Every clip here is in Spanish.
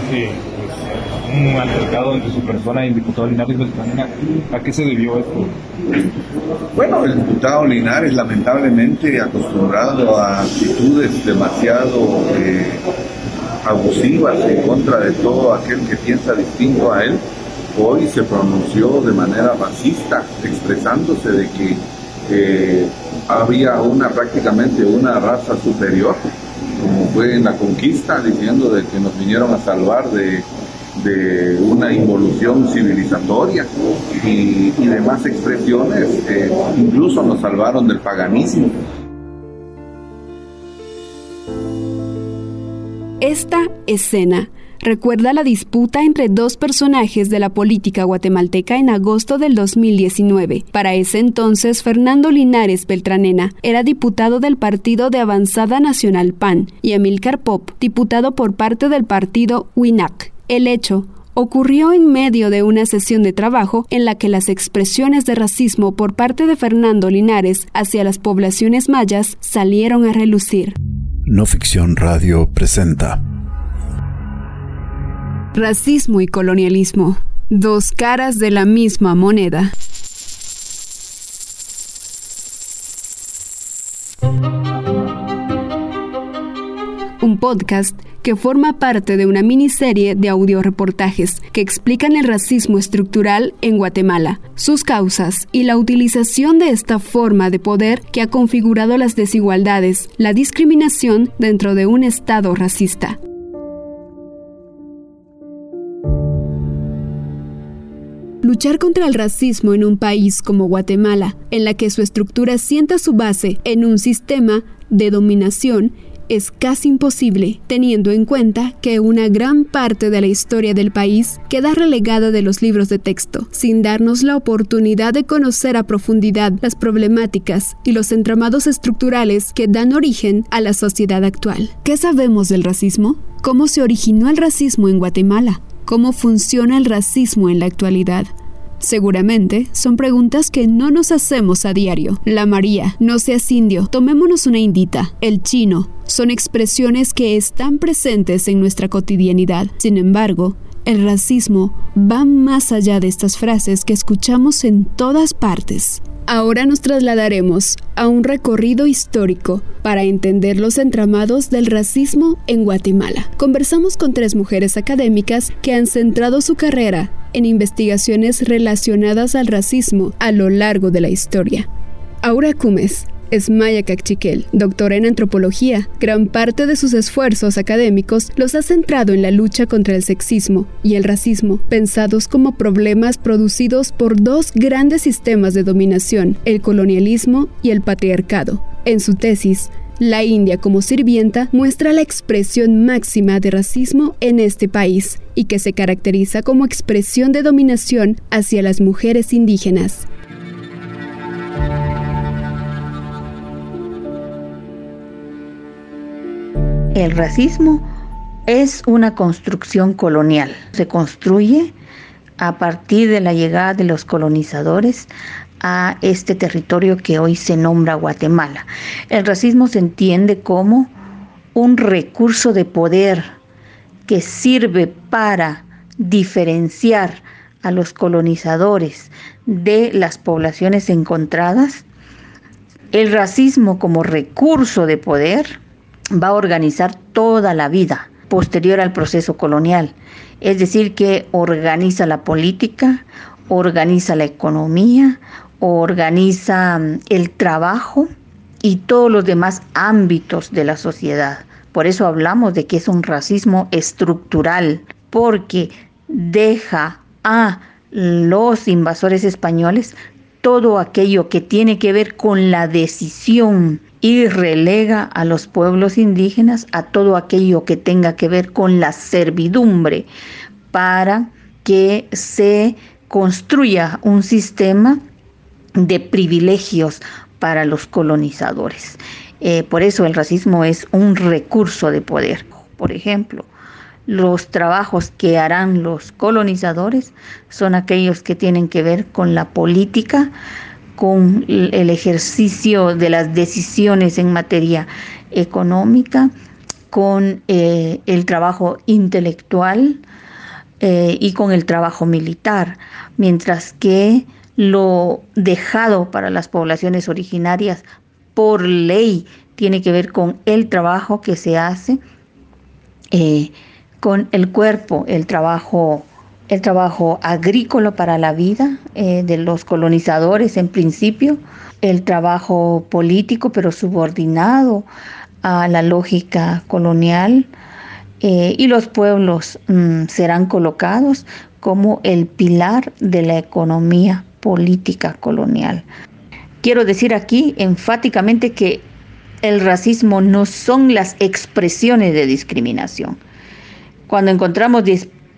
pues, un altercado entre su persona y el diputado Linares Beltranena. ¿A qué se debió esto? Bueno, el diputado Linares lamentablemente acostumbrado a actitudes demasiado eh, abusivas en contra de todo aquel que piensa distinto a él, hoy se pronunció de manera racista, expresándose de que eh, había una prácticamente una raza superior, como fue en la conquista, diciendo de que nos vinieron a salvar de, una involución civilizatoria y, demás expresiones, incluso nos salvaron del paganismo. Esta escena recuerda la disputa entre dos personajes de la política guatemalteca en agosto del 2019. Para ese entonces, Fernando Linares Beltranena era diputado del Partido de Avanzada Nacional PAN y Emilcar Pop, diputado por parte del partido WINAC. El hecho ocurrió en medio de una sesión de trabajo en la que las expresiones de racismo por parte de Fernando Linares hacia las poblaciones mayas salieron a relucir. No Ficción Radio presenta Racismo y colonialismo, dos caras de la misma moneda. Un podcast que forma parte de una miniserie de audioreportajes que explican el racismo estructural en Guatemala, sus causas y la utilización de esta forma de poder que ha configurado las desigualdades, la discriminación dentro de un Estado racista. Luchar contra el racismo en un país como Guatemala, en la que su estructura sienta su base en un sistema de dominación, es casi imposible, teniendo en cuenta que una gran parte de la historia del país queda relegada de los libros de texto, sin darnos la oportunidad de conocer a profundidad las problemáticas y los entramados estructurales que dan origen a la sociedad actual. ¿Qué sabemos del racismo? ¿Cómo se originó el racismo en Guatemala? ¿Cómo funciona el racismo en la actualidad? Seguramente son preguntas que no nos hacemos a diario. La María, no seas indio, tomémonos una indita. El chino, son expresiones que están presentes en nuestra cotidianidad. Sin embargo, el racismo va más allá de estas frases que escuchamos en todas partes. Ahora nos trasladaremos a un recorrido histórico para entender los entramados del racismo en Guatemala. Conversamos con tres mujeres académicas que han centrado su carrera en investigaciones relacionadas al racismo a lo largo de la historia. Aura Cumes, es Maya Cachiquel, doctora en antropología. Gran parte de sus esfuerzos académicos los ha centrado en la lucha contra el sexismo y el racismo, pensados como problemas producidos por dos grandes sistemas de dominación, el colonialismo y el patriarcado. En su tesis, la India como sirvienta muestra la expresión máxima de racismo en este país y que se caracteriza como expresión de dominación hacia las mujeres indígenas. El racismo es una construcción colonial. Se construye a partir de la llegada de los colonizadores a este territorio que hoy se nombra Guatemala. El racismo se entiende como un recurso de poder que sirve para diferenciar a los colonizadores de las poblaciones encontradas. El racismo como recurso de poder va a organizar toda la vida posterior al proceso colonial. Es decir, que organiza la política, organiza la economía, organiza mm, el trabajo y todos los demás ámbitos de la sociedad. Por eso hablamos de que es un racismo estructural, porque deja a los invasores españoles todo aquello que tiene que ver con la decisión y relega a los pueblos indígenas a todo aquello que tenga que ver con la servidumbre para que se construya un sistema de privilegios para los colonizadores. Eh, por eso el racismo es un recurso de poder. Por ejemplo, los trabajos que harán los colonizadores son aquellos que tienen que ver con la política, con el ejercicio de las decisiones en materia económica con eh, el trabajo intelectual eh, y con el trabajo militar, mientras que lo dejado para las poblaciones originarias por ley tiene que ver con el trabajo que se hace eh, con el cuerpo, el trabajo, el trabajo agrícola para la vida de los colonizadores en principio, el trabajo político pero subordinado a la lógica colonial eh, y los pueblos mm, serán colocados como el pilar de la economía política colonial. Quiero decir aquí enfáticamente que el racismo no son las expresiones de discriminación. Cuando encontramos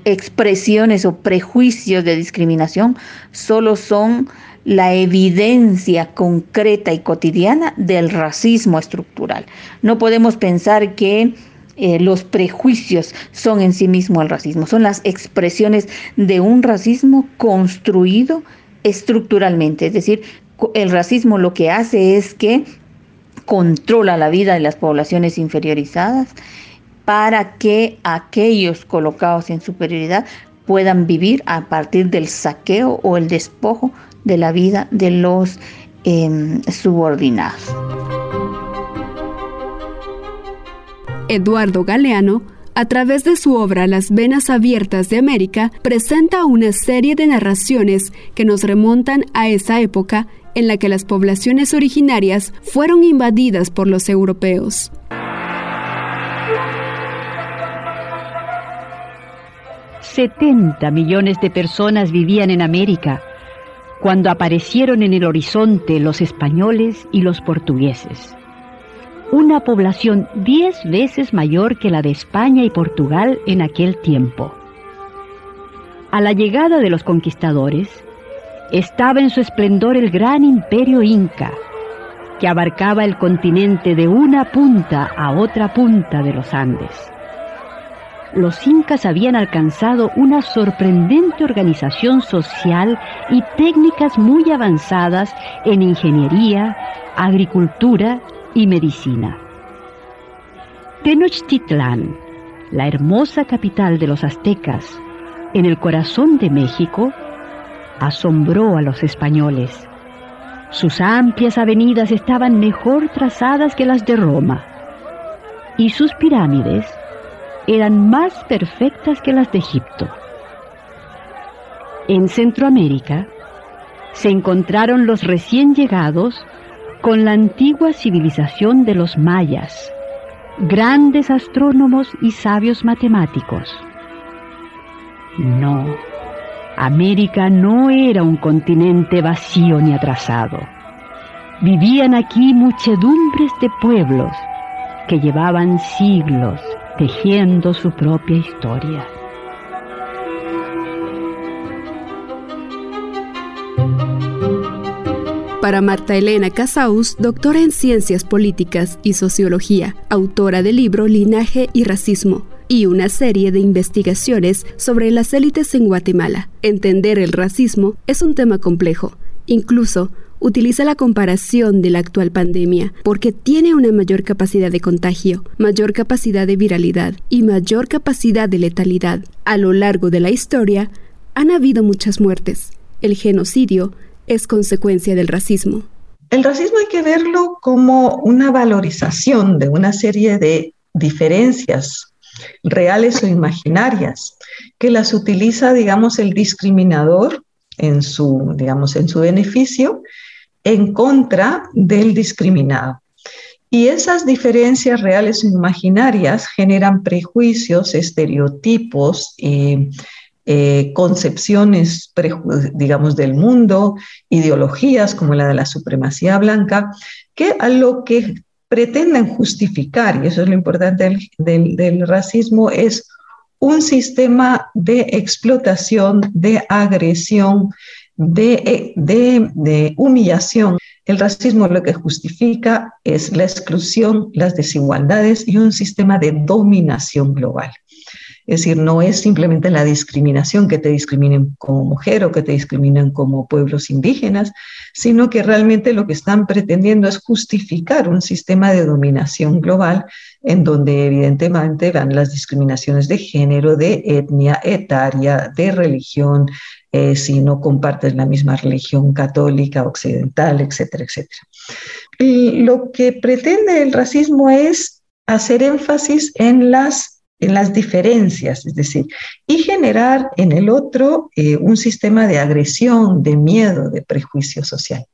expresiones o prejuicios de discriminación, solo son la evidencia concreta y cotidiana del racismo estructural. No podemos pensar que eh, los prejuicios son en sí mismo el racismo, son las expresiones de un racismo construido estructuralmente. Es decir, el racismo lo que hace es que controla la vida de las poblaciones inferiorizadas para que aquellos colocados en superioridad puedan vivir a partir del saqueo o el despojo de la vida de los em, subordinados. Eduardo Galeano, a través de su obra Las Venas Abiertas de América, presenta una serie de narraciones que nos remontan a esa época en la que las poblaciones originarias fueron invadidas por los europeos. 70 millones de personas vivían en América cuando aparecieron en el horizonte los españoles y los portugueses. Una población diez veces mayor que la de España y Portugal en aquel tiempo. A la llegada de los conquistadores, estaba en su esplendor el gran imperio inca, que abarcaba el continente de una punta a otra punta de los Andes los incas habían alcanzado una sorprendente organización social y técnicas muy avanzadas en ingeniería, agricultura y medicina. Tenochtitlán, la hermosa capital de los aztecas, en el corazón de México, asombró a los españoles. Sus amplias avenidas estaban mejor trazadas que las de Roma y sus pirámides eran más perfectas que las de Egipto. En Centroamérica se encontraron los recién llegados con la antigua civilización de los mayas, grandes astrónomos y sabios matemáticos. No, América no era un continente vacío ni atrasado. Vivían aquí muchedumbres de pueblos que llevaban siglos tejiendo su propia historia. Para Marta Elena Casaus, doctora en Ciencias Políticas y Sociología, autora del libro Linaje y Racismo, y una serie de investigaciones sobre las élites en Guatemala. Entender el racismo es un tema complejo, incluso utiliza la comparación de la actual pandemia porque tiene una mayor capacidad de contagio, mayor capacidad de viralidad y mayor capacidad de letalidad. A lo largo de la historia, han habido muchas muertes. El genocidio es consecuencia del racismo. El racismo hay que verlo como una valorización de una serie de diferencias reales o imaginarias que las utiliza, digamos, el discriminador en su, digamos, en su beneficio en contra del discriminado. Y esas diferencias reales e imaginarias generan prejuicios, estereotipos, eh, eh, concepciones, digamos, del mundo, ideologías como la de la supremacía blanca, que a lo que pretenden justificar, y eso es lo importante del racismo, es un sistema de explotación, de agresión, de, de, humillación. El racismo lo que justifica es la exclusión, las desigualdades y un sistema de dominación global. Es decir, no es simplemente la discriminación que te discriminen como mujer o que te discriminan como pueblos indígenas, sino que realmente lo que están pretendiendo es justificar un sistema de dominación global en donde evidentemente van las discriminaciones de género, de etnia, etaria, de religión, eh, si no compartes la misma religión católica, occidental, etcétera, etcétera. Y lo que pretende el racismo es hacer énfasis en las en las diferencias, es decir, y generar en el otro eh, un sistema de agresión, de miedo, de prejuicio social.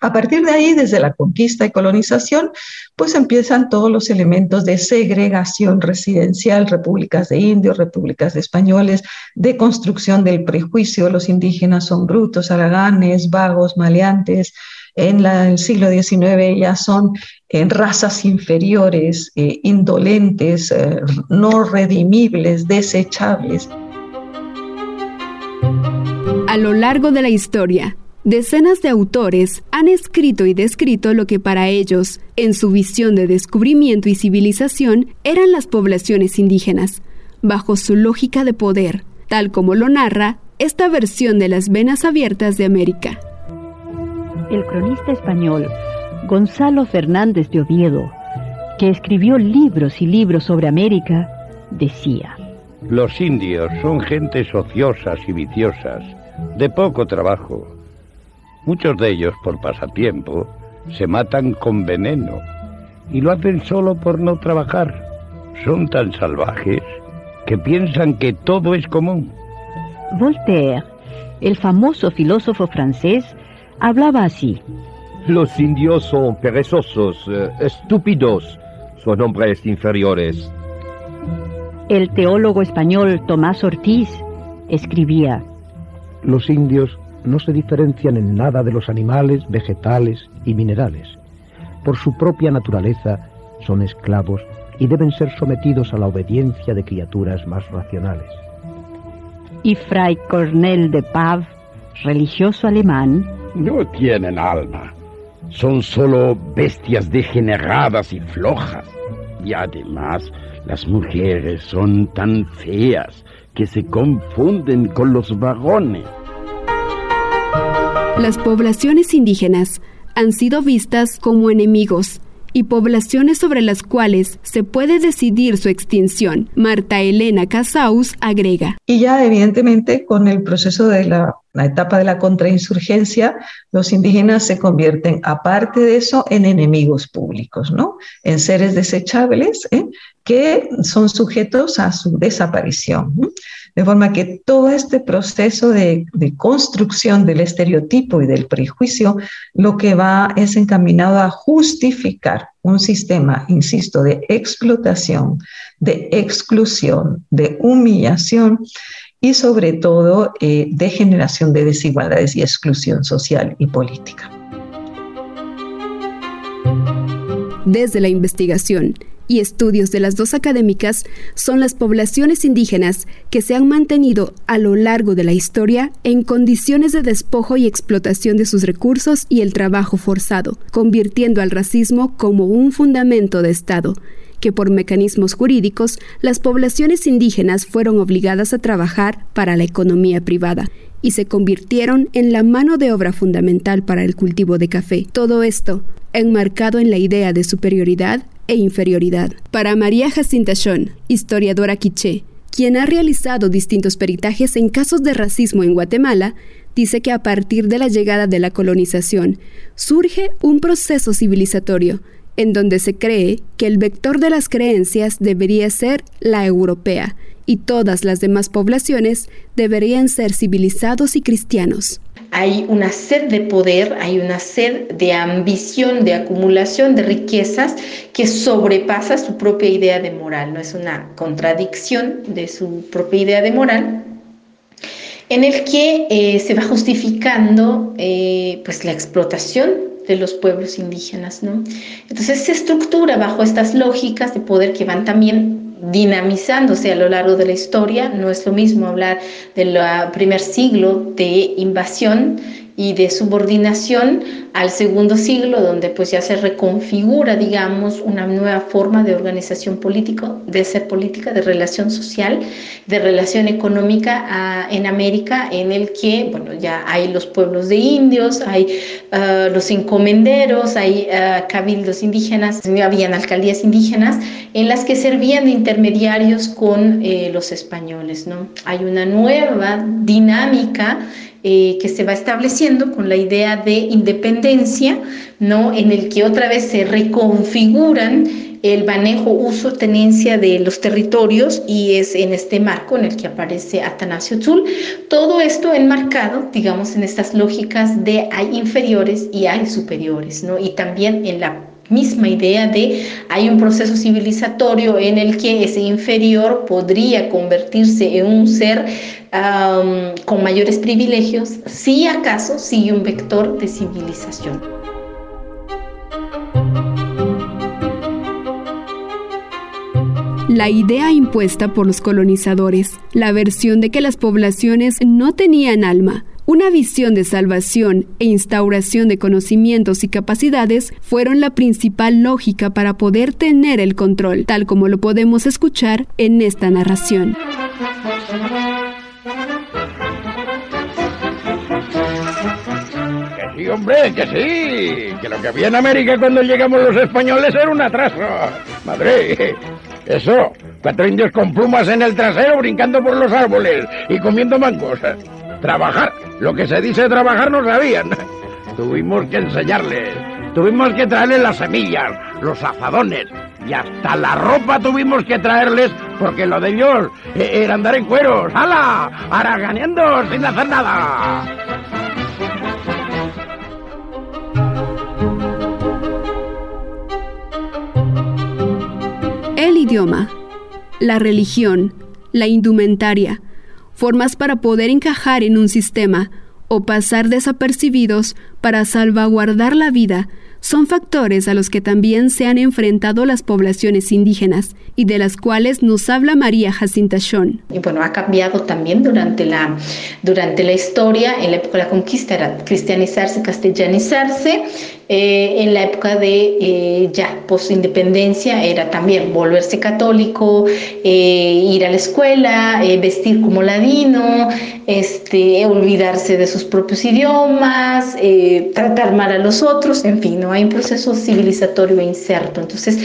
A partir de ahí, desde la conquista y colonización, pues empiezan todos los elementos de segregación residencial, repúblicas de indios, repúblicas de españoles, de construcción del prejuicio, los indígenas son brutos, haraganes, vagos, maleantes, en el siglo XIX ya son en razas inferiores, eh, indolentes, eh, no redimibles, desechables. A lo largo de la historia, decenas de autores han escrito y descrito lo que para ellos, en su visión de descubrimiento y civilización, eran las poblaciones indígenas, bajo su lógica de poder, tal como lo narra esta versión de las venas abiertas de América. El cronista español Gonzalo Fernández de Oviedo, que escribió libros y libros sobre América, decía, Los indios son gentes ociosas y viciosas, de poco trabajo. Muchos de ellos, por pasatiempo, se matan con veneno y lo hacen solo por no trabajar. Son tan salvajes que piensan que todo es común. Voltaire, el famoso filósofo francés, hablaba así. Los indios son perezosos, eh, estúpidos, son hombres inferiores. El teólogo español Tomás Ortiz escribía, Los indios no se diferencian en nada de los animales, vegetales y minerales. Por su propia naturaleza son esclavos y deben ser sometidos a la obediencia de criaturas más racionales. Y Fray Cornel de Pav, religioso alemán, no tienen alma son solo bestias degeneradas y flojas. Y además, las mujeres son tan feas que se confunden con los varones. Las poblaciones indígenas han sido vistas como enemigos y poblaciones sobre las cuales se puede decidir su extinción. Marta Elena Casaus agrega. Y ya evidentemente con el proceso de la, etapa de la contrainsurgencia, los indígenas se convierten, aparte de eso, en enemigos públicos, ¿no? En seres desechables ¿eh? que son sujetos a su desaparición. De forma que todo este proceso de, construcción del estereotipo y del prejuicio lo que va es encaminado a justificar un sistema, insisto, de explotación, de exclusión, de humillación y sobre todo eh, de generación de desigualdades y exclusión social y política. Desde la investigación, y estudios de las dos académicas son las poblaciones indígenas que se han mantenido a lo largo de la historia en condiciones de despojo y explotación de sus recursos y el trabajo forzado, convirtiendo al racismo como un fundamento de Estado, que por mecanismos jurídicos las poblaciones indígenas fueron obligadas a trabajar para la economía privada y se convirtieron en la mano de obra fundamental para el cultivo de café. Todo esto enmarcado en la idea de superioridad e inferioridad. Para María Jacinta Schon, historiadora quiché, quien ha realizado distintos peritajes en casos de racismo en Guatemala, dice que a partir de la llegada de la colonización surge un proceso civilizatorio en donde se cree que el vector de las creencias debería ser la europea y todas las demás poblaciones deberían ser civilizados y cristianos hay una sed de poder, hay una sed de ambición, de acumulación de riquezas que sobrepasa su propia idea de moral, no es una contradicción de su propia idea de moral, en el que eh, se va justificando eh, pues la explotación de los pueblos indígenas, ¿no? Entonces se estructura bajo estas lógicas de poder que van también dinamizándose a lo largo de la historia. No es lo mismo hablar del primer siglo de invasión y de subordinación al segundo siglo, donde pues ya se reconfigura, digamos, una nueva forma de organización política, de ser política, de relación social, de relación económica ah, en América, en el que, bueno, ya hay los pueblos de indios, hay ah, los encomenderos, hay uh, cabildos indígenas, habían alcaldías indígenas en las que servían de intermediarios con eh, los españoles, ¿no? Hay una nueva dinámica eh, que se va estableciendo con la idea de independencia, ¿no? En el que otra vez se reconfiguran el manejo, uso, tenencia de los territorios y es en este marco en el que aparece Atanasio Tzul. Todo esto enmarcado, digamos, en estas lógicas de hay inferiores y hay superiores, ¿no? Y también en la misma idea de hay un proceso civilizatorio en el que ese inferior podría convertirse en un ser con mayores privilegios si acaso sigue un vector de civilización. La idea impuesta por los colonizadores, la versión de que las poblaciones no tenían alma, una visión de salvación e instauración de conocimientos y capacidades fueron la principal lógica para poder tener el control, tal como lo podemos escuchar en esta narración. Que sí, hombre, que sí. Que lo que había en América cuando llegamos los españoles era un atraso. Madre, eso, cuatro indios con plumas en el trasero brincando por los árboles y comiendo mangos. Trabajar, lo que se dice trabajar no sabían. Tuvimos que enseñarles, tuvimos que traerles las semillas, los azadones y hasta la ropa tuvimos que traerles porque lo de ellos e-, era andar en cueros, ¡hala! ¡Haraganeando sin hacer nada! El idioma, la religión, la indumentaria, formas para poder encajar en un sistema o pasar desapercibidos para salvaguardar la vida son factores a los que también se han enfrentado las poblaciones indígenas y de las cuales nos habla María Jacinta Schon. Y bueno, ha cambiado también durante la, durante la historia, en la época de la conquista era cristianizarse, castellanizarse, eh, en la época de eh, ya post-independencia era también volverse católico, eh, ir a la escuela, vestir como ladino, este, olvidarse de sus propios idiomas, tratar mal a los otros, en fin, ¿no? Hay un proceso civilizatorio inserto. Entonces,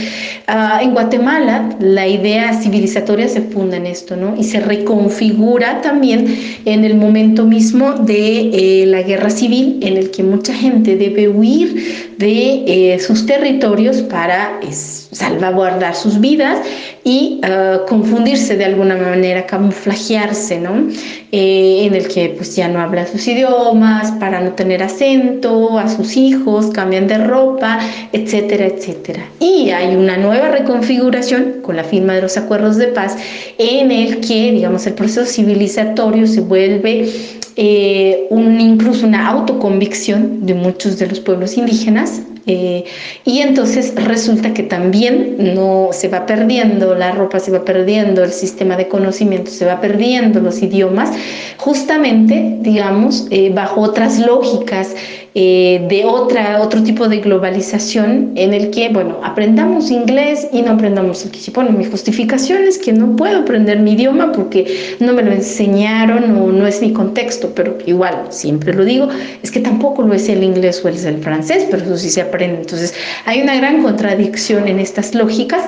ah, en Guatemala la idea civilizatoria se funda en esto, ¿no? Y se reconfigura también en el momento mismo de la guerra civil, en el que mucha gente debe huir de eh, sus territorios para salvaguardar sus vidas y ah, confundirse de alguna manera, camuflajearse, ¿no? Eh, en el que pues ya no habla sus idiomas, para no tener acento, a sus hijos, cambian de ropa, etcétera, etcétera. Y hay una nueva reconfiguración con la firma de los acuerdos de paz en el que, digamos, el proceso civilizatorio se vuelve eh, un, incluso una autoconvicción de muchos de los pueblos indígenas eh, y entonces resulta que también no se va perdiendo la ropa, se va perdiendo el sistema de conocimiento, se va perdiendo los idiomas, justamente, digamos, eh, bajo otras lógicas eh, de otra, otro tipo de globalización en el que, bueno, aprendamos inglés y no aprendamos el quichipón. Mi justificación es que no puedo aprender mi idioma porque no me lo enseñaron o no es mi contexto, pero igual, siempre lo digo, es que tampoco lo es el inglés o el francés, pero eso sí se aprende. Entonces, hay una gran contradicción en estas lógicas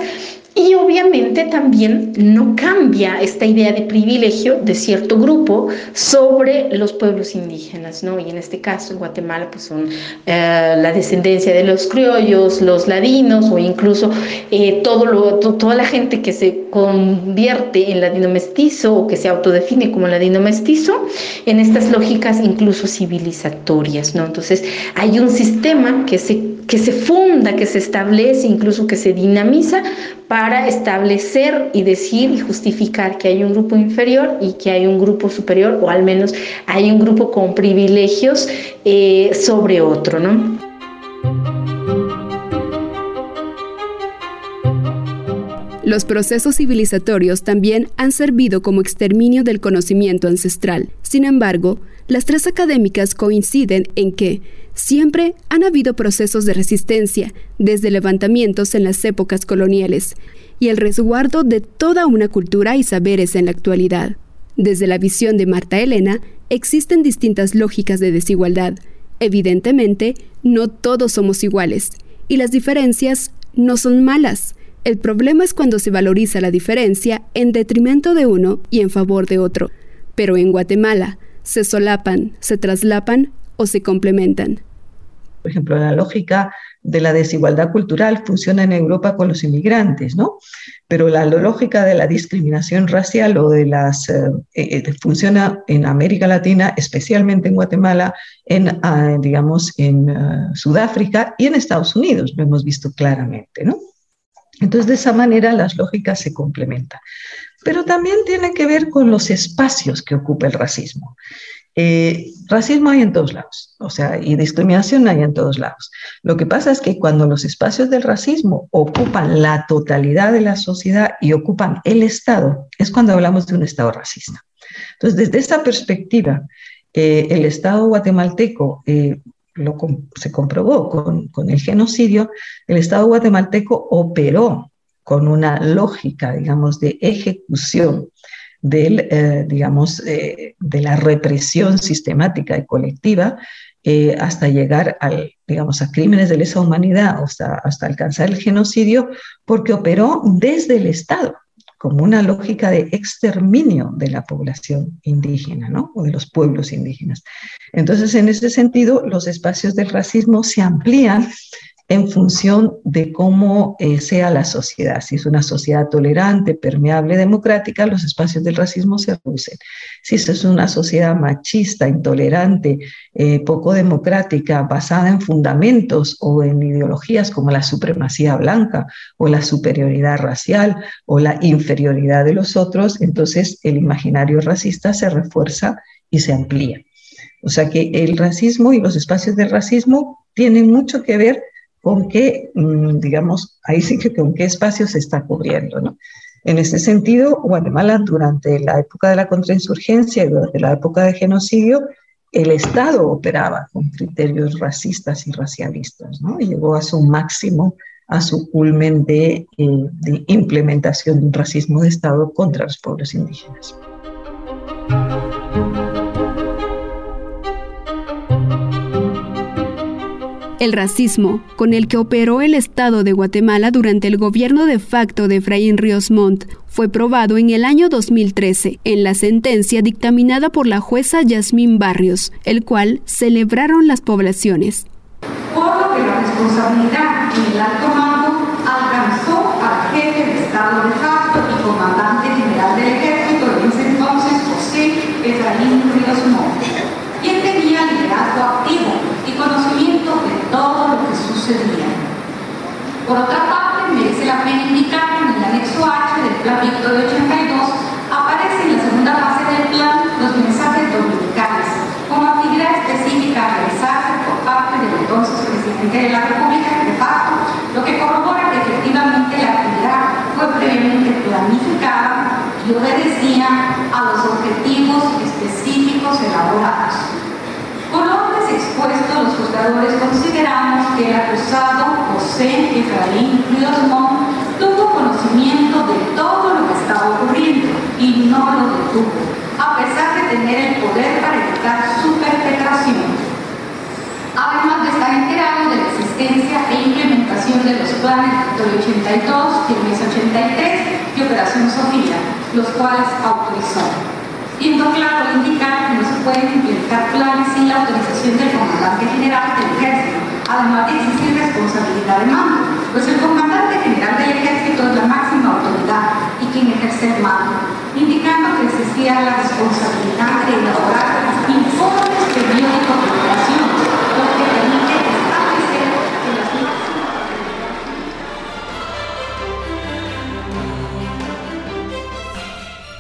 y obviamente también no cambia esta idea de privilegio de cierto grupo sobre los pueblos indígenas, ¿no? Y en este caso, en Guatemala, pues son eh, la descendencia de los criollos, los ladinos o incluso eh, todo lo, toda la gente que se convierte en ladino mestizo o que se autodefine como ladino mestizo, en estas lógicas incluso civilizatorias, ¿no? Entonces, hay un sistema que se, que se funda, que se establece, incluso que se dinamiza para establecer y decir y justificar que hay un grupo inferior y que hay un grupo superior, o al menos hay un grupo con privilegios eh, sobre otro, ¿no? Los procesos civilizatorios también han servido como exterminio del conocimiento ancestral. Sin embargo, las tres académicas coinciden en que siempre han habido procesos de resistencia, desde levantamientos en las épocas coloniales, y el resguardo de toda una cultura y saberes en la actualidad. Desde la visión de Marta Elena, existen distintas lógicas de desigualdad. Evidentemente, no todos somos iguales, y las diferencias no son malas. El problema es cuando se valoriza la diferencia en detrimento de uno y en favor de otro. Pero en Guatemala, se solapan, se traslapan o se complementan. Por ejemplo, la lógica de la desigualdad cultural funciona en Europa con los inmigrantes, ¿no? Pero la lógica de la discriminación racial o de las eh, eh, funciona en América Latina, especialmente en Guatemala, en ah, digamos en ah, Sudáfrica y en Estados Unidos, lo hemos visto claramente, ¿no? Entonces, de esa manera las lógicas se complementan. Pero también tiene que ver con los espacios que ocupa el racismo. Eh, racismo hay en todos lados, o sea, y discriminación hay en todos lados. Lo que pasa es que cuando los espacios del racismo ocupan la totalidad de la sociedad y ocupan el Estado, es cuando hablamos de un Estado racista. Entonces, desde esa perspectiva, eh, el Estado guatemalteco eh, se comprobó con, el genocidio, el Estado guatemalteco operó con una lógica, digamos, de ejecución del, eh, digamos, eh, de la represión sistemática y colectiva eh, hasta llegar al, digamos, a crímenes de lesa humanidad, hasta alcanzar el genocidio, porque operó desde el Estado como una lógica de exterminio de la población indígena, ¿no? O de los pueblos indígenas. Entonces, en ese sentido, los espacios del racismo se amplían en función de cómo eh, sea la sociedad. Si es una sociedad tolerante, permeable, democrática, los espacios del racismo se reducen. Si es una sociedad machista, intolerante, eh, poco democrática, basada en fundamentos o en ideologías como la supremacía blanca o la superioridad racial o la inferioridad de los otros, entonces el imaginario racista se refuerza y se amplía. O sea que el racismo y los espacios del racismo tienen mucho que ver con qué, mm, digamos, ahí sí que con qué espacio se está cubriendo, ¿no? En ese sentido, Guatemala durante la época de la contrainsurgencia y durante la época de genocidio, el Estado operaba con criterios racistas y racialistas, ¿no? Llegó a su máximo, a su culmen de, eh, de implementación de un racismo de Estado contra los pueblos indígenas. El racismo, con el que operó el Estado de Guatemala durante el gobierno de facto de Efraín Ríos Montt, fue probado en el año 2013 en la sentencia dictaminada por la jueza Yasmín Barrios, el cual celebraron las poblaciones alto mando alcanzó al jefe de Estado de facto y comandante general del ejército de ese entonces, José Efraín Ríos Montt, quien tenía liderazgo activo conocimiento de todo lo que sucedía. Por otra parte, merece la pena indicar que en el anexo H del Plan Víctor de 82 aparece en la segunda fase del plan los mensajes dominicales como actividad específica a realizarse por parte del entonces presidente de la República de facto, lo que corrobora que efectivamente la actividad fue previamente planificada y obedecía a los objetivos específicos elaborados. Con expuestos, los juzgadores consideramos que el acusado José Efraín Ríos tuvo conocimiento de todo lo que estaba ocurriendo y no lo detuvo, a pesar de tener el poder para evitar su perpetración. Además de estar enterado de la existencia e implementación de los planes de 82, mes 83 y Operación Sofía, los cuales autorizó siendo claro indicar que no se pueden implementar planes sin la autorización del comandante general del ejército, además de existir responsabilidad de mando, pues el comandante general del ejército es la máxima autoridad y quien ejerce el mando, indicando que existía la responsabilidad de elaborar informes periódicos de operación,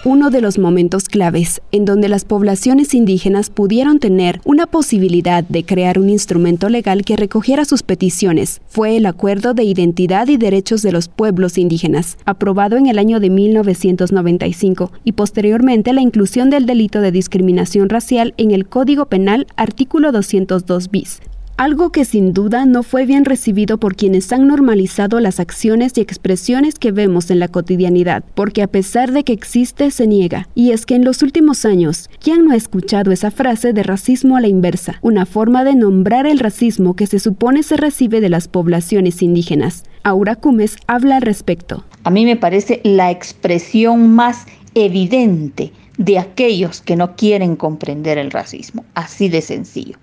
uno de los momentos claves en donde las poblaciones indígenas pudieron tener una posibilidad de crear un instrumento legal que recogiera sus peticiones fue el Acuerdo de Identidad y Derechos de los Pueblos Indígenas, aprobado en el año de 1995, y posteriormente la inclusión del delito de discriminación racial en el Código Penal artículo 202 bis, algo que sin duda no fue bien recibido por quienes han normalizado las acciones y expresiones que vemos en la cotidianidad, porque a pesar de que existe, se niega. Y es que en los últimos años, ¿quién no ha escuchado esa frase de racismo a la inversa? Una forma de nombrar el racismo que se supone se recibe de las poblaciones indígenas. Aura Cumes habla al respecto. A mí me parece la expresión más evidente de aquellos que no quieren comprender el racismo, así de sencillo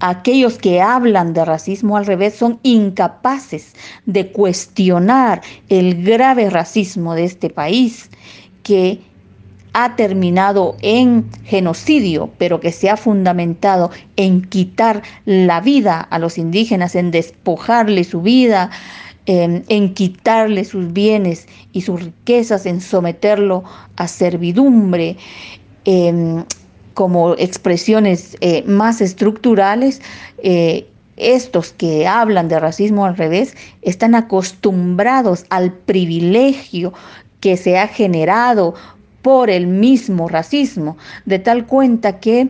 aquellos que hablan de racismo al revés son incapaces de cuestionar el grave racismo de este país que ha terminado en genocidio, pero que se ha fundamentado en quitar la vida a los indígenas, en despojarle su vida, en, quitarle sus bienes y sus riquezas, en someterlo a servidumbre, como expresiones eh, más estructurales, eh, estos que hablan de racismo al revés están acostumbrados al privilegio que se ha generado por el mismo racismo, de tal cuenta que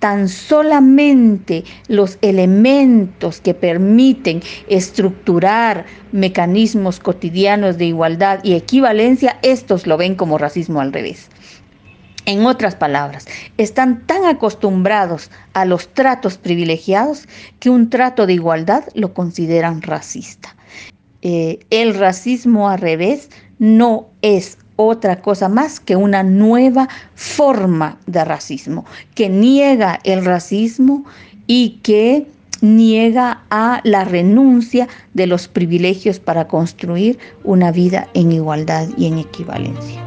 tan solamente los elementos que permiten estructurar mecanismos cotidianos de igualdad y equivalencia, estos lo ven como racismo al revés. En otras palabras, están tan acostumbrados a los tratos privilegiados que un trato de igualdad lo consideran racista. Eh, el racismo al revés no es otra cosa más que una nueva forma de racismo, que niega el racismo y que niega a la renuncia de los privilegios para construir una vida en igualdad y en equivalencia.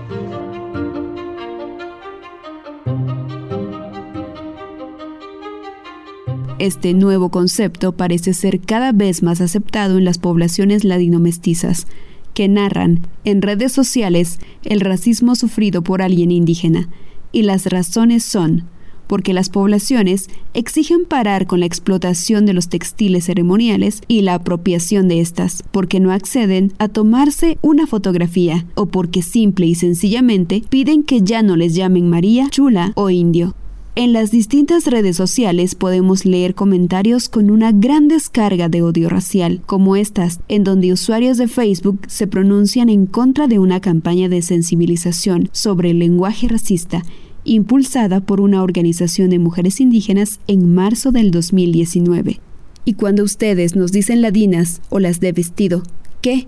Este nuevo concepto parece ser cada vez más aceptado en las poblaciones ladino-mestizas, que narran en redes sociales el racismo sufrido por alguien indígena. Y las razones son porque las poblaciones exigen parar con la explotación de los textiles ceremoniales y la apropiación de estas, porque no acceden a tomarse una fotografía o porque simple y sencillamente piden que ya no les llamen María, Chula o Indio. En las distintas redes sociales podemos leer comentarios con una gran descarga de odio racial, como estas, en donde usuarios de Facebook se pronuncian en contra de una campaña de sensibilización sobre el lenguaje racista impulsada por una organización de mujeres indígenas en marzo del 2019. Y cuando ustedes nos dicen ladinas o las de vestido, ¿qué?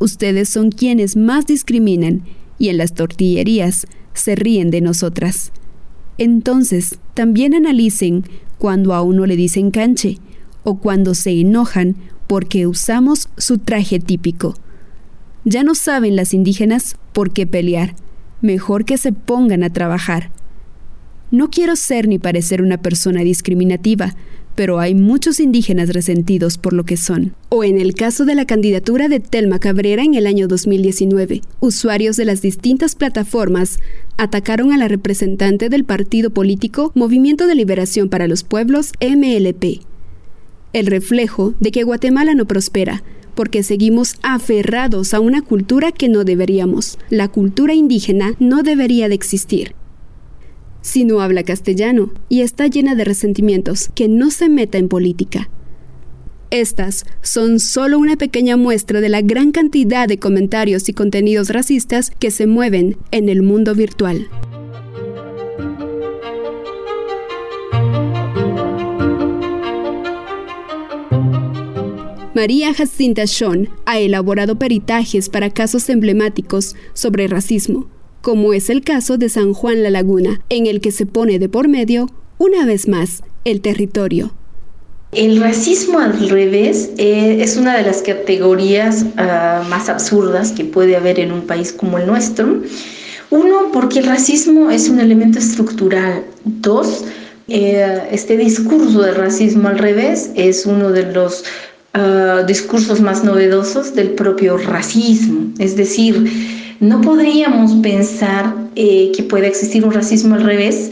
Ustedes son quienes más discriminan y en las tortillerías se ríen de nosotras. Entonces, también analicen cuando a uno le dicen canche o cuando se enojan porque usamos su traje típico. Ya no saben las indígenas por qué pelear. Mejor que se pongan a trabajar. No quiero ser ni parecer una persona discriminativa, pero hay muchos indígenas resentidos por lo que son. O en el caso de la candidatura de Telma Cabrera en el año 2019, usuarios de las distintas plataformas atacaron a la representante del partido político Movimiento de Liberación para los Pueblos, MLP. El reflejo de que Guatemala no prospera, porque seguimos aferrados a una cultura que no deberíamos. La cultura indígena no debería de existir si no habla castellano y está llena de resentimientos, que no se meta en política. Estas son solo una pequeña muestra de la gran cantidad de comentarios y contenidos racistas que se mueven en el mundo virtual. María Jacinta Schon ha elaborado peritajes para casos emblemáticos sobre racismo, como es el caso de San Juan La Laguna, en el que se pone de por medio, una vez más, el territorio. El racismo al revés eh, es una de las categorías ah, más absurdas que puede haber en un país como el nuestro. Uno, porque el racismo es un elemento estructural. Dos, eh, este discurso del racismo al revés es uno de los ah, discursos más novedosos del propio racismo. Es decir, No podríamos pensar eh, que pueda existir un racismo al revés,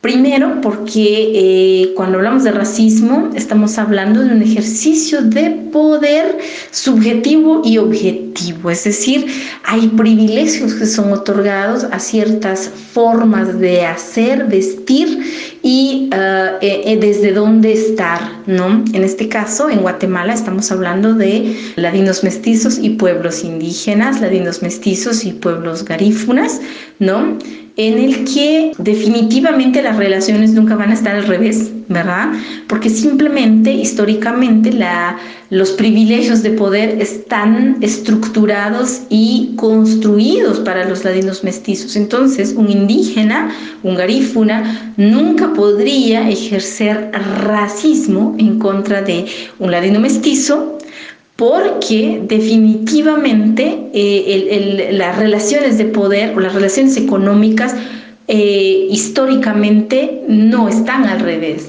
Primero, porque eh, cuando hablamos de racismo estamos hablando de un ejercicio de poder subjetivo y objetivo, es decir, hay privilegios que son otorgados a ciertas formas de hacer, vestir y eh, eh, desde dónde estar, ¿no? En este caso, en Guatemala estamos hablando de ladinos mestizos y pueblos indígenas, ladinos mestizos y pueblos garífunas, ¿no? en el que definitivamente las relaciones nunca van a estar al revés, ¿verdad? Porque simplemente históricamente la, los privilegios de poder están estructurados y construidos para los ladinos mestizos. Entonces, un indígena, un garífuna, nunca podría ejercer racismo en contra de un ladino mestizo porque definitivamente eh, las relaciones de poder o las relaciones económicas eh, históricamente no están al revés.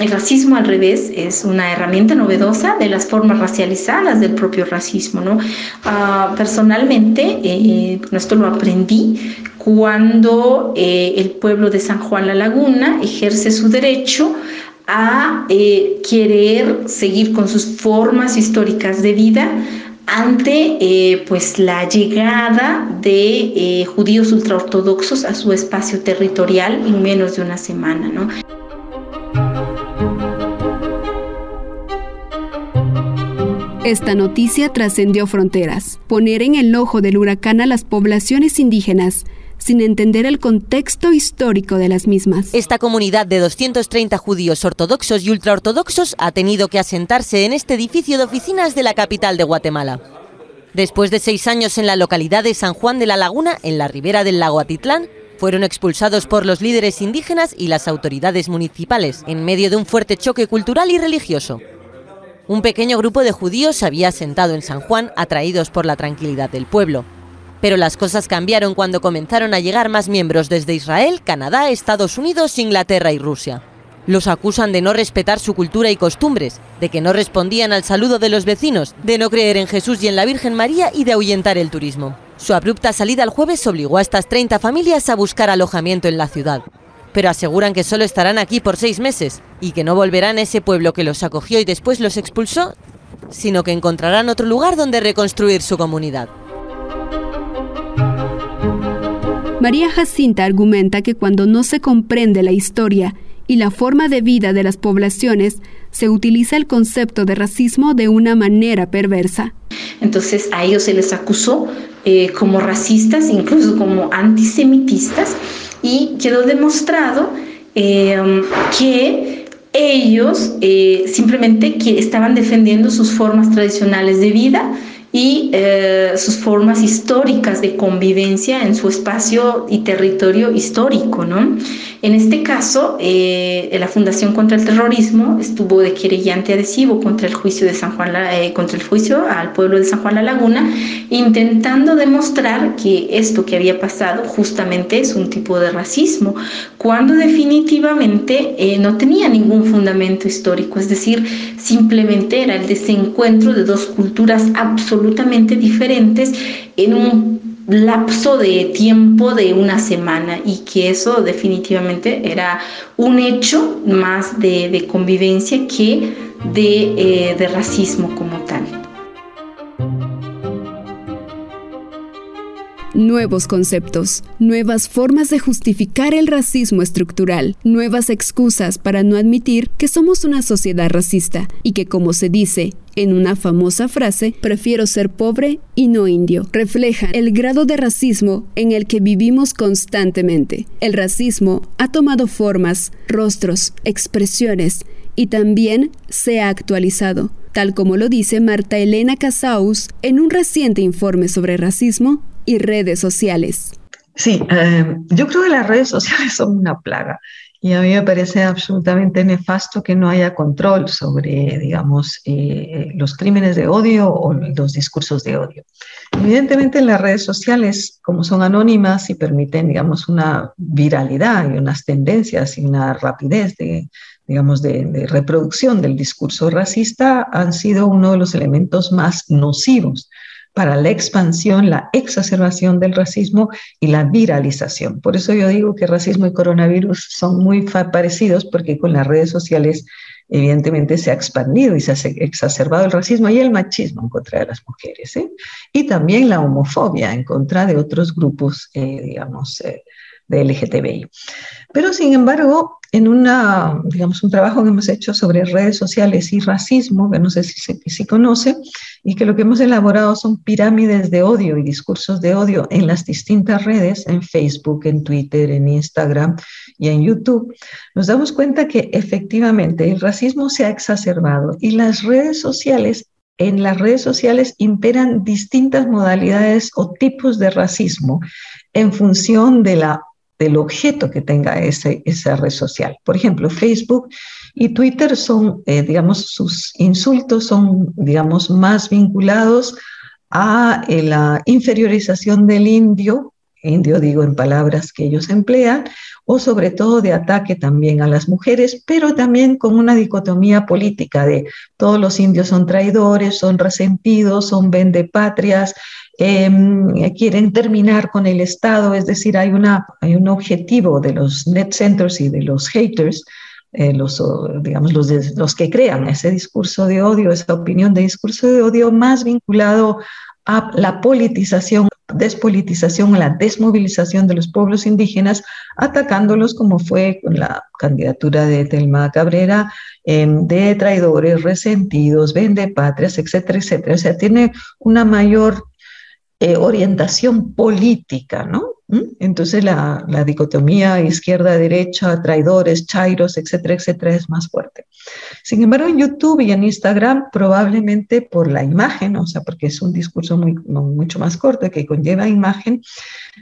El racismo al revés es una herramienta novedosa de las formas racializadas del propio racismo. ¿no? Ah, personalmente, eh, esto lo aprendí cuando el pueblo de San Juan La Laguna ejerce su derecho a eh, querer seguir con sus formas históricas de vida ante eh, pues la llegada de eh, judíos ultraortodoxos a su espacio territorial en menos de una semana. ¿no? Esta noticia trascendió fronteras. Poner en el ojo del huracán a las poblaciones indígenas sin entender el contexto histórico de las mismas. Esta comunidad de 230 judíos ortodoxos y ultraortodoxos ha tenido que asentarse en este edificio de oficinas de la capital de Guatemala. Después de seis años en la localidad de San Juan de la Laguna, en la ribera del lago Atitlán, fueron expulsados por los líderes indígenas y las autoridades municipales, en medio de un fuerte choque cultural y religioso. Un pequeño grupo de judíos se había asentado en San Juan, atraídos por la tranquilidad del pueblo. Pero las cosas cambiaron cuando comenzaron a llegar más miembros desde Israel, Canadá, Estados Unidos, Inglaterra y Rusia. Los acusan de no respetar su cultura y costumbres, de que no respondían al saludo de los vecinos, de no creer en Jesús y en la Virgen María y de ahuyentar el turismo. Su abrupta salida el jueves obligó a estas 30 familias a buscar alojamiento en la ciudad. Pero aseguran que solo estarán aquí por seis meses y que no volverán a ese pueblo que los acogió y después los expulsó, sino que encontrarán otro lugar donde reconstruir su comunidad. María Jacinta argumenta que cuando no se comprende la historia y la forma de vida de las poblaciones, se utiliza el concepto de racismo de una manera perversa. Entonces a ellos se les acusó eh, como racistas, incluso como antisemitistas, y quedó demostrado em, que ellos eh, simplemente estaban defendiendo sus formas tradicionales de vida, y eh, sus formas históricas de convivencia en su espacio y territorio histórico. ¿no? En este caso, eh, la Fundación contra el Terrorismo estuvo de querellante adhesivo contra el juicio de San Juan, eh, contra el juicio al pueblo de San Juan la Laguna, intentando demostrar que esto que había pasado justamente es un tipo de racismo, cuando definitivamente no tenía ningún fundamento histórico, es decir, simplemente era el desencuentro de dos culturas absolutamente absolutamente diferentes en un lapso de tiempo de una semana y que eso definitivamente era un hecho más de, convivencia que de, eh, de racismo como tal. Nuevos conceptos, nuevas formas de justificar el racismo estructural, nuevas excusas para no admitir que somos una sociedad racista y que, como se dice en una famosa frase, prefiero ser pobre y no indio, refleja el grado de racismo en el que vivimos constantemente. El racismo ha tomado formas, rostros, expresiones y también se ha actualizado, tal como lo dice Marta Elena Casaus en un reciente informe sobre racismo y redes sociales. Sí, eh, yo creo que las redes sociales son una plaga y a mí me parece absolutamente nefasto que no haya control sobre, digamos, eh, los crímenes de odio o los discursos de odio. Evidentemente las redes sociales, como son anónimas y permiten, digamos, una viralidad y unas tendencias y una rapidez de, digamos, de reproducción del discurso racista, han sido uno de los elementos más nocivos para la expansión, la exacerbación del racismo y la viralización. Por eso yo digo que racismo y coronavirus son muy parecidos porque con las redes sociales evidentemente se ha expandido y se ha exacerbado el racismo y el machismo en contra de las mujeres, ¿eh? y también la homofobia en contra de otros grupos, eh, digamos, eh, de LGTBI. Pero sin embargo, en una, digamos, un trabajo que hemos hecho sobre redes sociales y racismo, que no sé si, si conoce, y que lo que hemos elaborado son pirámides de odio y discursos de odio en las distintas redes, en Facebook, en Twitter, en Instagram y en YouTube, nos damos cuenta que efectivamente el racismo se ha exacerbado y las redes sociales en las redes sociales imperan distintas modalidades o tipos de racismo en función de la del objeto que tenga ese, esa red social. Por ejemplo, Facebook y Twitter son, eh, digamos, sus insultos son, digamos, más vinculados a eh, la inferiorización del indio, indio digo en palabras que ellos emplean, o sobre todo de ataque también a las mujeres, pero también con una dicotomía política de todos los indios son traidores, son resentidos, son vendepatrias, Em, quieren terminar con el Estado, es decir, hay, una, hay un objetivo de los net centers y de los haters, eh, los, digamos, los, los que crean ese discurso de odio, esa opinión de discurso de odio más vinculado a la politización, despolitización, a la desmovilización de los pueblos indígenas, atacándolos como fue con la candidatura de Telma Cabrera, em, de traidores, resentidos, vendepatrias, etcétera, etcétera. O sea, tiene una mayor eh, orientación política, ¿no? ¿Mm? Entonces la, dicotomía izquierda-derecha, traidores, chairos, etcétera, etcétera, es más fuerte. Sin embargo, en YouTube y en Instagram, probablemente por la imagen, o sea, porque es un discurso mucho más corto que conlleva imagen,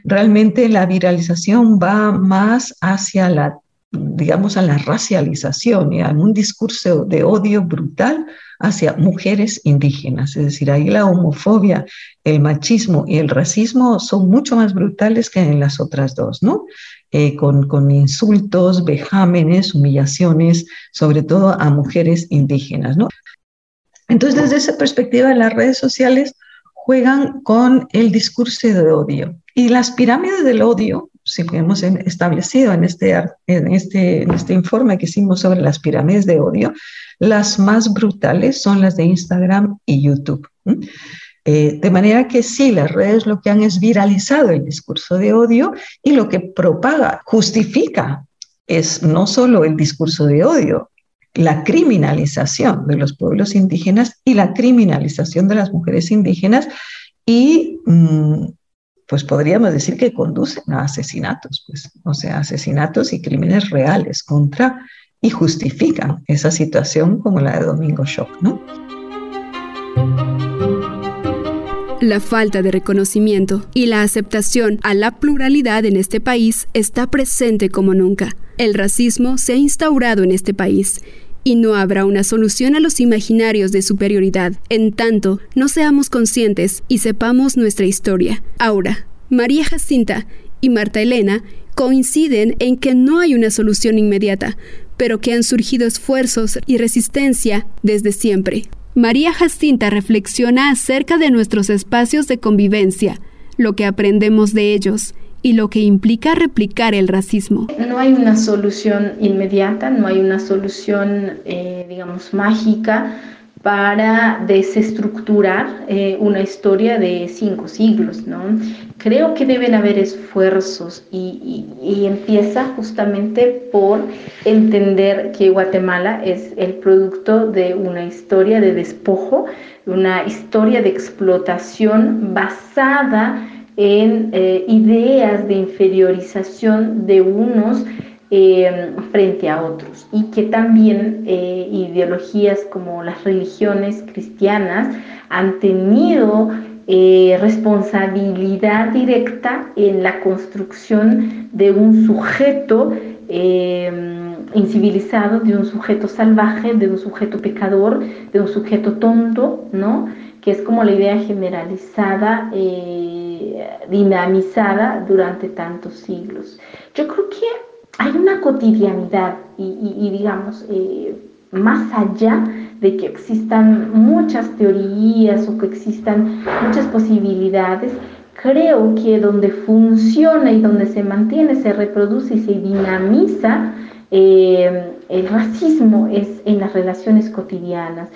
realmente la viralización va más hacia la digamos, a la racialización y a un discurso de odio brutal hacia mujeres indígenas. Es decir, ahí la homofobia, el machismo y el racismo son mucho más brutales que en las otras dos, ¿no? Eh, con, con, insultos, vejámenes, humillaciones, sobre todo a mujeres indígenas, ¿no? Entonces, desde esa perspectiva, las redes sociales juegan con el discurso de odio. Y las pirámides del odio si hemos establecido en este, en, este, en este informe que hicimos sobre las pirámides de odio, las más brutales son las de Instagram y YouTube. Eh, de manera que sí, las redes lo que han es viralizado el discurso de odio y lo que propaga, justifica, es no solo el discurso de odio, la criminalización de los pueblos indígenas y la criminalización de las mujeres indígenas y mm, pues podríamos decir que conducen a asesinatos, pues, o sea, asesinatos y crímenes reales contra y justifican esa situación como la de Domingo Shock, ¿no? La falta de reconocimiento y la aceptación a la pluralidad en este país está presente como nunca. El racismo se ha instaurado en este país y no habrá una solución a los imaginarios de superioridad, en tanto no seamos conscientes y sepamos nuestra historia. Ahora, María Jacinta y Marta Elena coinciden en que no hay una solución inmediata, pero que han surgido esfuerzos y resistencia desde siempre. María Jacinta reflexiona acerca de nuestros espacios de convivencia, lo que aprendemos de ellos y lo que implica replicar el racismo. No hay una solución inmediata, no hay una solución, eh, digamos, mágica para desestructurar eh, una historia de cinco siglos, ¿no? Creo que deben haber esfuerzos y, y, empieza justamente por entender que Guatemala es el producto de una historia de despojo, una historia de explotación basada en eh, ideas de inferiorización de unos eh, frente a otros y que también eh, ideologías como las religiones cristianas han tenido responsabilidad directa en la construcción de un sujeto incivilizado, de un sujeto salvaje, de un sujeto pecador, de un sujeto tonto, ¿no? que es como la idea generalizada dinamizada durante tantos siglos. Yo creo que hay una cotidianidad y, digamos, eh, más allá de que existan muchas teorías o que existan muchas posibilidades, creo que donde funciona y donde se mantiene, se reproduce y se dinamiza eh, el racismo es en las relaciones cotidianas.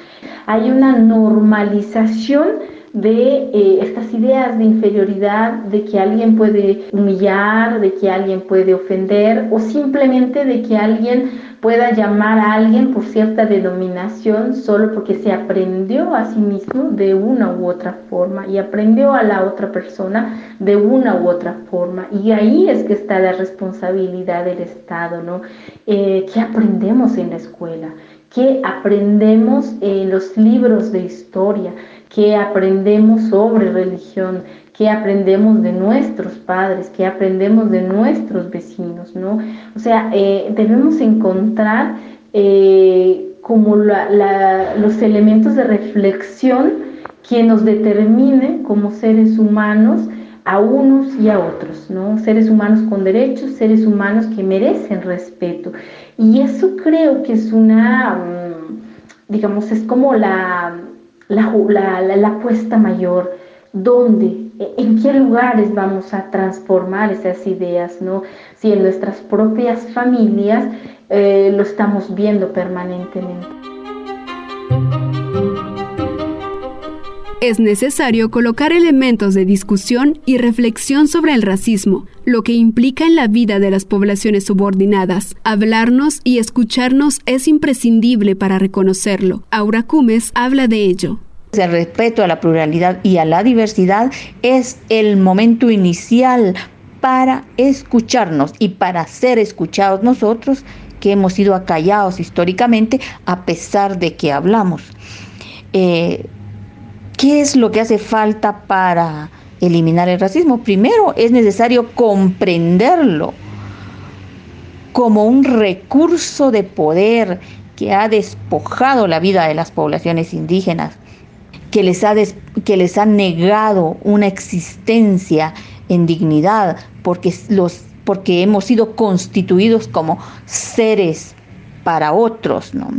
Hay una normalización de eh, estas ideas de inferioridad, de que alguien puede humillar, de que alguien puede ofender o simplemente de que alguien pueda llamar a alguien por cierta denominación solo porque se aprendió a sí mismo de una u otra forma y aprendió a la otra persona de una u otra forma. Y ahí es que está la responsabilidad del Estado, ¿no? Eh, ¿Qué aprendemos en la escuela? ¿Qué aprendemos en los libros de historia? ¿Qué aprendemos sobre religión? qué aprendemos de nuestros padres, qué aprendemos de nuestros vecinos, ¿no? O sea, eh, debemos encontrar eh, como los elementos de reflexión que nos determinen como seres humanos a unos y a otros, ¿no? Seres humanos con derechos, seres humanos que merecen respeto. Y eso creo que es una, mm, digamos, es como la, la, la, la apuesta mayor, donde en qué lugares vamos a transformar esas ideas, ¿no? Si en nuestras propias familias eh, lo estamos viendo permanentemente. Es necesario colocar elementos de discusión y reflexión sobre el racismo, lo que implica en la vida de las poblaciones subordinadas. Hablarnos y escucharnos es imprescindible para reconocerlo. Aura Cumes habla de ello. El respeto a la pluralidad y a la diversidad es el momento inicial para escucharnos y para ser escuchados nosotros que hemos sido acallados históricamente a pesar de que hablamos. Eh, ¿Qué es lo que hace falta para eliminar el racismo? Primero es necesario comprenderlo como un recurso de poder que ha despojado la vida de las poblaciones indígenas que les ha, que les ha negado una existencia en dignidad, porque, los, porque hemos sido constituidos como seres para otros, ¿no?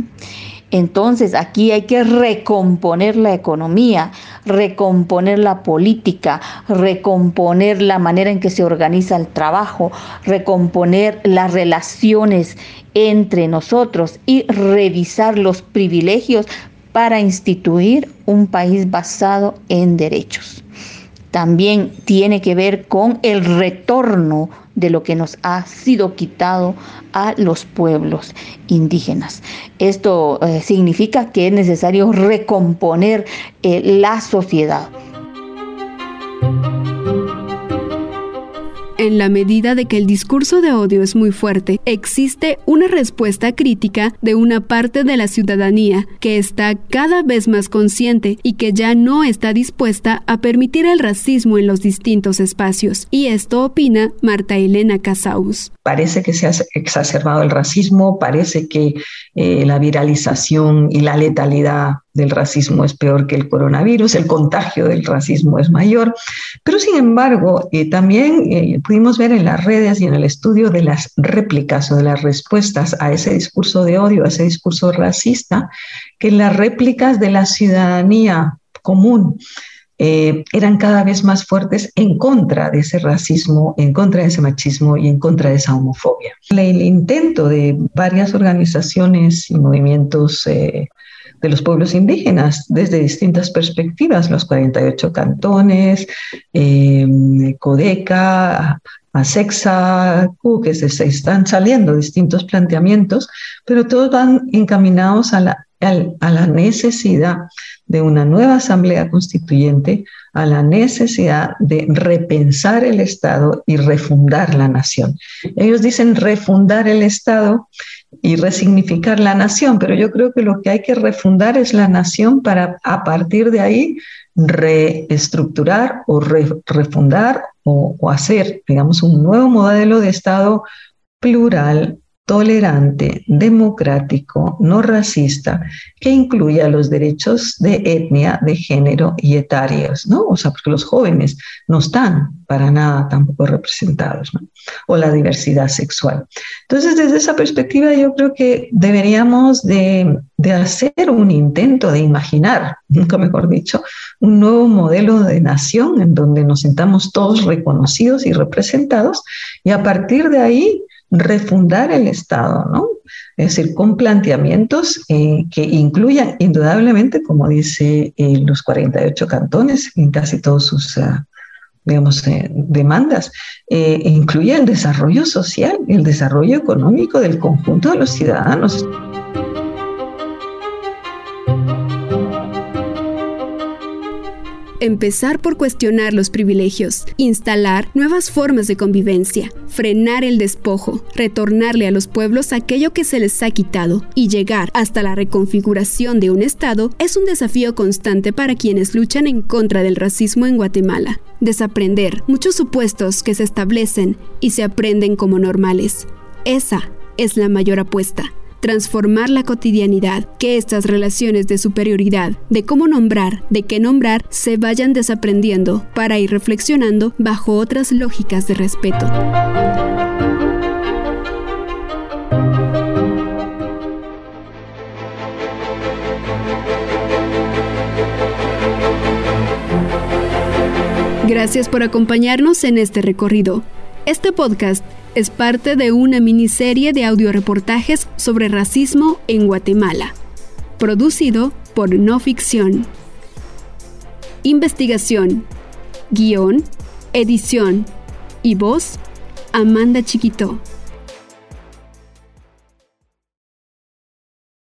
Entonces aquí hay que recomponer la economía, recomponer la política, recomponer la manera en que se organiza el trabajo, recomponer las relaciones entre nosotros y revisar los privilegios para instituir un país basado en derechos. También tiene que ver con el retorno de lo que nos ha sido quitado a los pueblos indígenas. Esto eh, significa que es necesario recomponer eh, la sociedad. En la medida de que el discurso de odio es muy fuerte, existe una respuesta crítica de una parte de la ciudadanía que está cada vez más consciente y que ya no está dispuesta a permitir el racismo en los distintos espacios. Y esto opina Marta Elena Casaus. Parece que se ha exacerbado el racismo, parece que eh, la viralización y la letalidad del racismo es peor que el coronavirus, el contagio del racismo es mayor, pero sin embargo eh, también eh, pudimos ver en las redes y en el estudio de las réplicas o de las respuestas a ese discurso de odio, a ese discurso racista, que las réplicas de la ciudadanía común eh, eran cada vez más fuertes en contra de ese racismo, en contra de ese machismo y en contra de esa homofobia. El intento de varias organizaciones y movimientos de los pueblos indígenas desde distintas perspectivas, los 48 cantones, eh, Codeca, Asexa, que se, están saliendo distintos planteamientos, pero todos van encaminados a la, a la necesidad de una nueva asamblea constituyente, a la necesidad de repensar el Estado y refundar la nación. Ellos dicen refundar el Estado y resignificar la nación, pero yo creo que lo que hay que refundar es la nación para a partir de ahí reestructurar o refundar o, hacer, digamos, un nuevo modelo de Estado plural, tolerante, democrático, no racista, que incluya los derechos de etnia, de género y etarios, ¿no? O sea, porque los jóvenes no están para nada tampoco representados, ¿no? O la diversidad sexual. Entonces, desde esa perspectiva, yo creo que deberíamos de, de hacer un intento de imaginar, nunca mejor dicho, un nuevo modelo de nación en donde nos sentamos todos reconocidos y representados y a partir de ahí refundar el Estado, ¿no? Es decir, con planteamientos eh, que incluyan indudablemente, como dice eh, los 48 cantones en casi todos sus, ah, digamos, eh, demandas, incluye el desarrollo social, el desarrollo económico del conjunto de los ciudadanos. Empezar por cuestionar los privilegios, instalar nuevas formas de convivencia, frenar el despojo, retornarle a los pueblos aquello que se les ha quitado y llegar hasta la reconfiguración de un Estado es un desafío constante para quienes luchan en contra del racismo en Guatemala. Desaprender muchos supuestos que se establecen y se aprenden como normales. Esa es la mayor apuesta transformar la cotidianidad, que estas relaciones de superioridad, de cómo nombrar, de qué nombrar, se vayan desaprendiendo para ir reflexionando bajo otras lógicas de respeto. Gracias por acompañarnos en este recorrido. Este podcast es parte de una miniserie de audioreportajes sobre racismo en Guatemala, producido por No Ficción. Investigación, guion, edición y voz, Amanda Chiquito.